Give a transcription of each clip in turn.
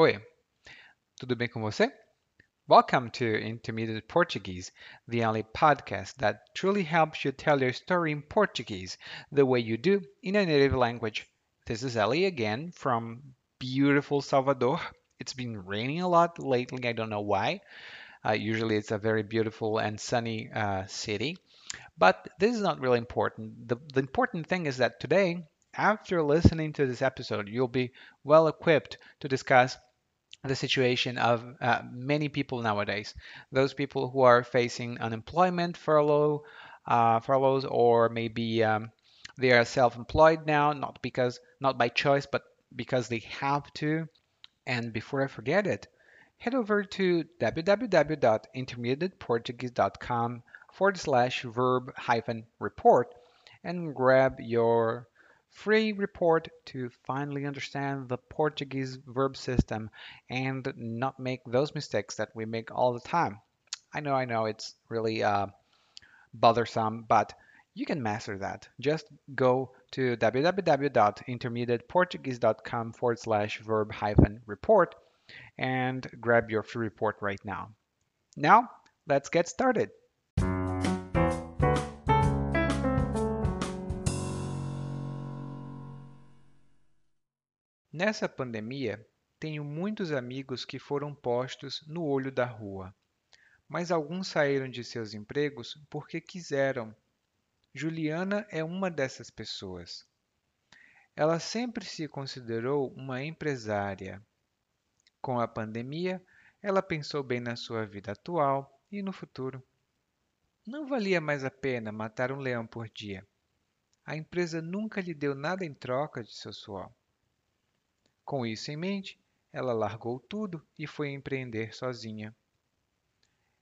Oi, tudo bem com você? Welcome to Intermediate Portuguese, the only podcast that truly helps you tell your story in Portuguese the way you do in a native language. This is Ellie again from beautiful Salvador. It's been raining a lot lately, I don't know why. Uh, usually it's a very beautiful and sunny uh, city. But this is not really important. The, the important thing is that today, after listening to this episode, you'll be well equipped to discuss the situation of uh, many people nowadays. Those people who are facing unemployment, furlough, uh, furloughs, or maybe um, they are self-employed now, not because not by choice, but because they have to. And before I forget it, head over to www.intermediateportuguese.com forward slash verb hyphen report and grab your free report to finally understand the Portuguese verb system and not make those mistakes that we make all the time. I know, I know, it's really uh, bothersome, but you can master that. Just go to www.intermediateportuguese.com forward slash verb hyphen report and grab your free report right now. Now, let's get started. Nessa pandemia, tenho muitos amigos que foram postos no olho da rua, mas alguns saíram de seus empregos porque quiseram. Juliana é uma dessas pessoas. Ela sempre se considerou uma empresária. Com a pandemia, ela pensou bem na sua vida atual e no futuro. Não valia mais a pena matar um leão por dia. A empresa nunca lhe deu nada em troca de seu suor. Com isso em mente, ela largou tudo e foi empreender sozinha.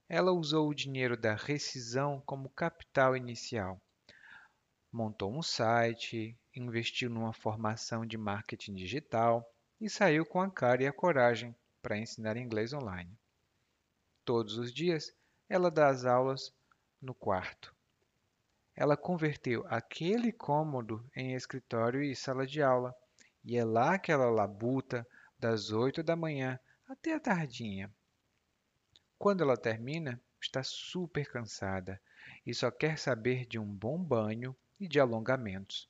Ela usou o dinheiro da rescisão como capital inicial. Montou um site, investiu numa formação de marketing digital e saiu com a cara e a coragem para ensinar inglês online. Todos os dias, ela dá as aulas no quarto. Ela converteu aquele cômodo em escritório e sala de aula e é lá que ela labuta das oito da manhã até a tardinha. Quando ela termina, está super cansada e só quer saber de um bom banho e de alongamentos.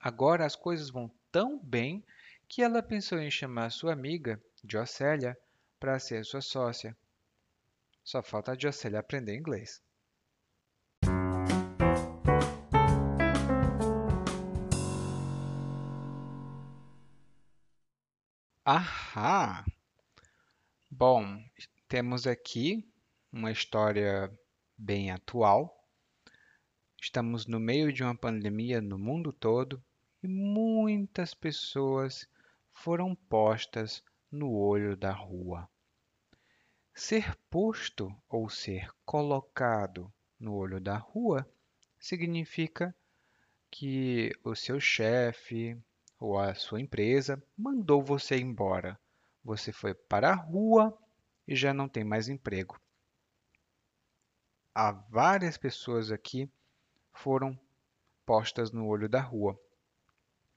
Agora as coisas vão tão bem que ela pensou em chamar sua amiga, Jocélia, para ser sua sócia. Só falta a Jocélia aprender inglês. Ahá! Bom, temos aqui uma história bem atual. Estamos no meio de uma pandemia no mundo todo e muitas pessoas foram postas no olho da rua. Ser posto ou ser colocado no olho da rua significa que o seu chefe, ou a sua empresa mandou você embora. Você foi para a rua e já não tem mais emprego. Há várias pessoas aqui foram postas no olho da rua.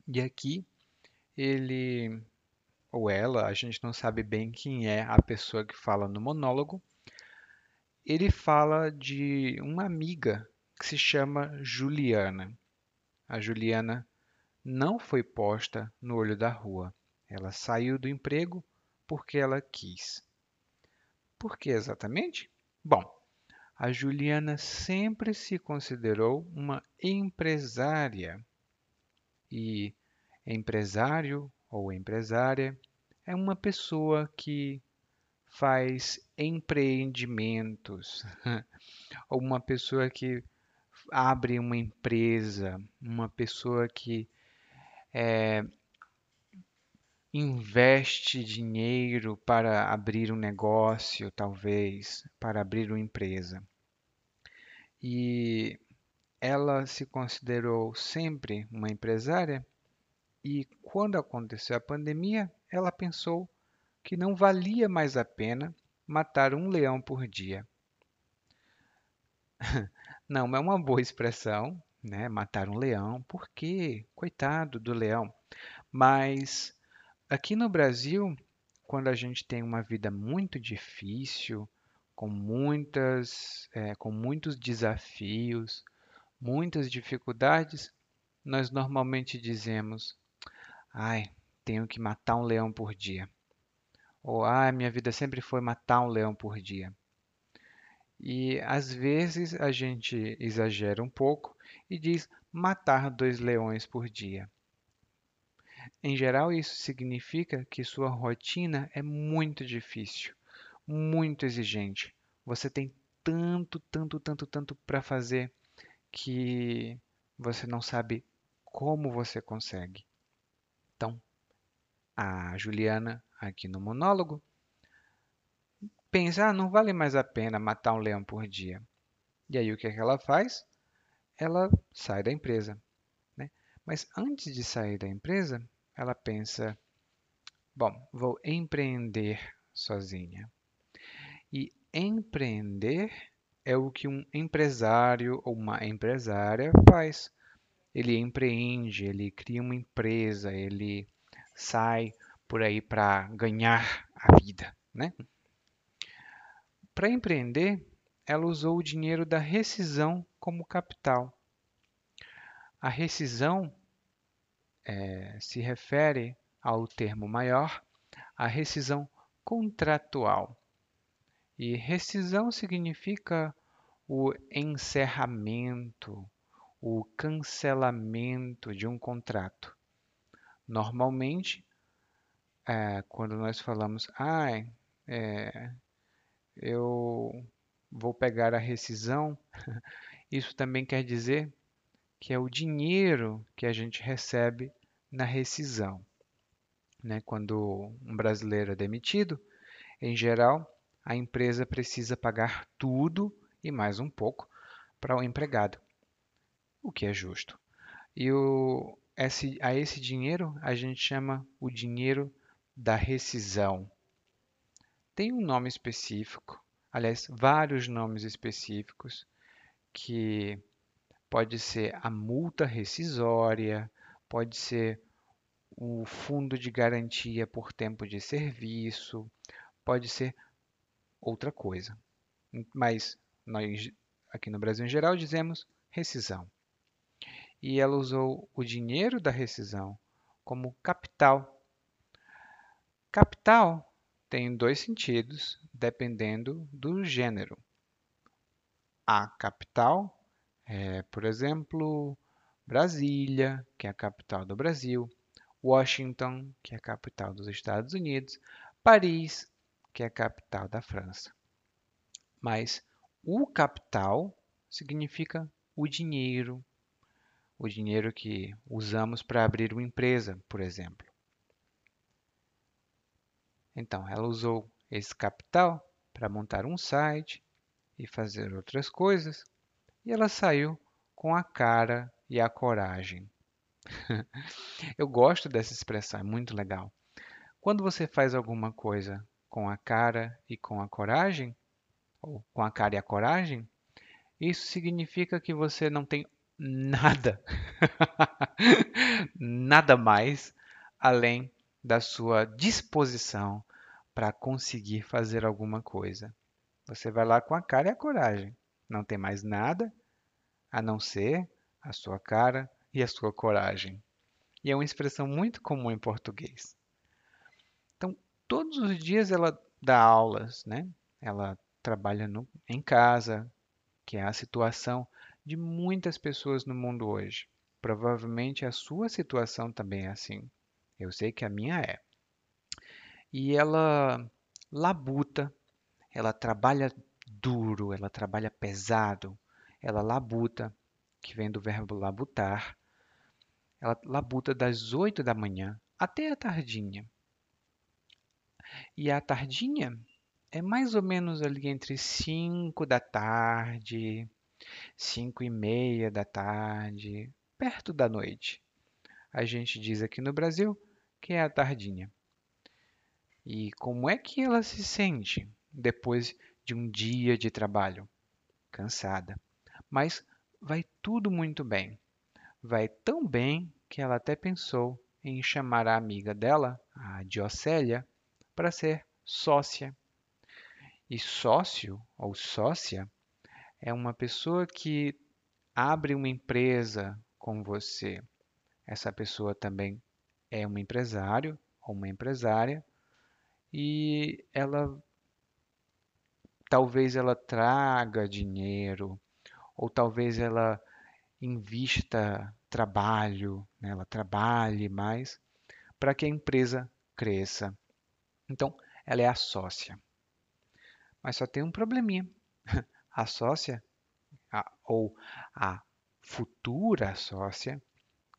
E aqui ele ou ela, a gente não sabe bem quem é a pessoa que fala no monólogo. Ele fala de uma amiga que se chama Juliana. A Juliana não foi posta no olho da rua. Ela saiu do emprego porque ela quis. Por que exatamente? Bom, a Juliana sempre se considerou uma empresária. E empresário ou empresária é uma pessoa que faz empreendimentos, ou uma pessoa que abre uma empresa, uma pessoa que é, investe dinheiro para abrir um negócio, talvez, para abrir uma empresa. E ela se considerou sempre uma empresária e quando aconteceu a pandemia, ela pensou que não valia mais a pena matar um leão por dia. Não é uma boa expressão, né? Matar um leão, por quê? Coitado do leão. Mas aqui no Brasil quando a gente tem uma vida muito difícil, com muitas, é, com muitos desafios, muitas dificuldades, nós normalmente dizemos: ai, tenho que matar um leão por dia. Ou, ai, minha vida sempre foi matar um leão por dia. E às vezes a gente exagera um pouco e diz matar dois leões por dia. Em geral, isso significa que sua rotina é muito difícil, muito exigente. Você tem tanto, tanto, tanto, tanto para fazer que você não sabe como você consegue. Então, a Juliana, aqui no monólogo, pensa, ah, não vale mais a pena matar um leão por dia. E aí o que, é que ela faz? Ela sai da empresa. Né? Mas antes de sair da empresa, ela pensa, bom, vou empreender sozinha. E empreender é o que um empresário ou uma empresária faz. Ele empreende, ele cria uma empresa, ele sai por aí para ganhar a vida, né? Para empreender, ela usou o dinheiro da rescisão como capital. A rescisão é, se refere ao termo maior, a rescisão contratual. E rescisão significa o encerramento, o cancelamento de um contrato. Normalmente, é, quando nós falamos, ah, é, eu vou pegar a rescisão, isso também quer dizer que é o dinheiro que a gente recebe na rescisão. Né? Quando um brasileiro é demitido, em geral, a empresa precisa pagar tudo e mais um pouco para o empregado, o que é justo. E o, esse, a esse dinheiro a gente chama o dinheiro da rescisão tem um nome específico, aliás, vários nomes específicos, que pode ser a multa rescisória, pode ser o fundo de garantia por tempo de serviço, pode ser outra coisa. Mas nós, aqui no Brasil em geral, dizemos rescisão. E ela usou o dinheiro da rescisão como capital. Capital tem dois sentidos, dependendo do gênero. A capital é, por exemplo, Brasília, que é a capital do Brasil, Washington, que é a capital dos Estados Unidos, Paris, que é a capital da França. Mas o capital significa o dinheiro, o dinheiro que usamos para abrir uma empresa, por exemplo. Então, ela usou esse capital para montar um site e fazer outras coisas, e ela saiu com a cara e a coragem. Eu gosto dessa expressão, é muito legal. Quando você faz alguma coisa com a cara e com a coragem, ou com a cara e a coragem, isso significa que você não tem nada, nada mais além da sua disposição para conseguir fazer alguma coisa. Você vai lá com a cara e a coragem. Não tem mais nada a não ser a sua cara e a sua coragem. E é uma expressão muito comum em português. Então, todos os dias ela dá aulas, né? Ela trabalha no, em casa, que é a situação de muitas pessoas no mundo hoje. Provavelmente a sua situação também é assim. Eu sei que a minha é e ela labuta, ela trabalha duro, ela trabalha pesado, ela labuta, que vem do verbo labutar. Ela labuta das 8 da manhã até a tardinha. E a tardinha é mais ou menos ali entre 5 da tarde, 5 e meia da tarde, perto da noite. A gente diz aqui no Brasil que é a tardinha. E como é que ela se sente depois de um dia de trabalho? Cansada. Mas vai tudo muito bem. Vai tão bem que ela até pensou em chamar a amiga dela, a Diocélia, para ser sócia. E sócio ou sócia é uma pessoa que abre uma empresa com você. Essa pessoa também é um empresário ou uma empresária e ela talvez ela traga dinheiro ou talvez ela invista trabalho, né? ela trabalhe mais para que a empresa cresça. Então, ela é a sócia. Mas só tem um probleminha. A sócia, a, ou a futura sócia,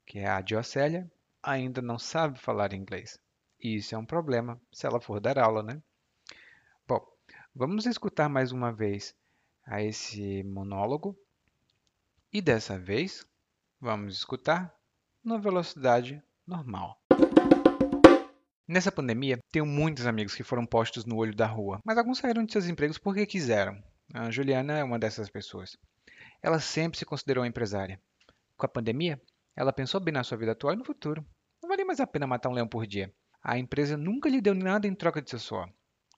que é a Diocélia, ainda não sabe falar inglês. E isso é um problema se ela for dar aula, né? Bom, vamos escutar mais uma vez a esse monólogo. E dessa vez, vamos escutar na velocidade normal. Nessa pandemia, tenho muitos amigos que foram postos no olho da rua, mas alguns saíram de seus empregos porque quiseram. A Juliana é uma dessas pessoas. Ela sempre se considerou empresária. Com a pandemia, ela pensou bem na sua vida atual e no futuro. Não valia mais a pena matar um leão por dia. A empresa nunca lhe deu nada em troca de seu suor.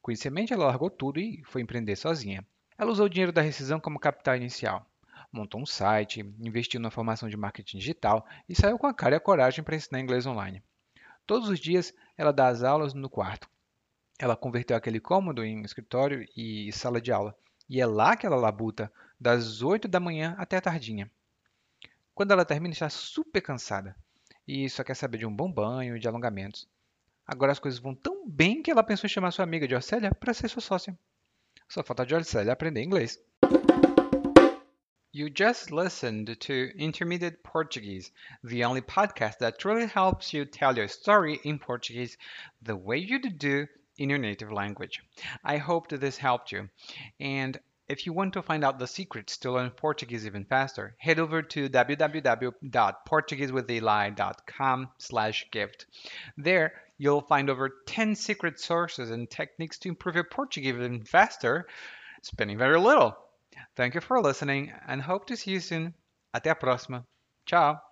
Com isso em mente, ela largou tudo e foi empreender sozinha. Ela usou o dinheiro da rescisão como capital inicial. Montou um site, investiu na formação de marketing digital e saiu com a cara e a coragem para ensinar inglês online. Todos os dias ela dá as aulas no quarto. Ela converteu aquele cômodo em escritório e sala de aula. E é lá que ela labuta, das 8 da manhã até a tardinha. Quando ela termina, está super cansada. E só quer saber de um bom banho e de alongamentos. Agora as coisas vão tão bem que ela pensou em chamar sua amiga de Orcélia para ser sua sócia. Só falta de Orcélia aprender inglês. You just listened to Intermediate Portuguese, the only podcast that truly helps you tell your story in Portuguese the way you do in your native language. I hope that this helped you. And if you want to find out the secrets to learn Portuguese even faster, head over to www.portuguesewitheli.com slash gift. There, you'll find over 10 secret sources and techniques to improve your Portuguese even faster, spending very little. Thank you for listening and hope to see you soon. Até a próxima. Tchau.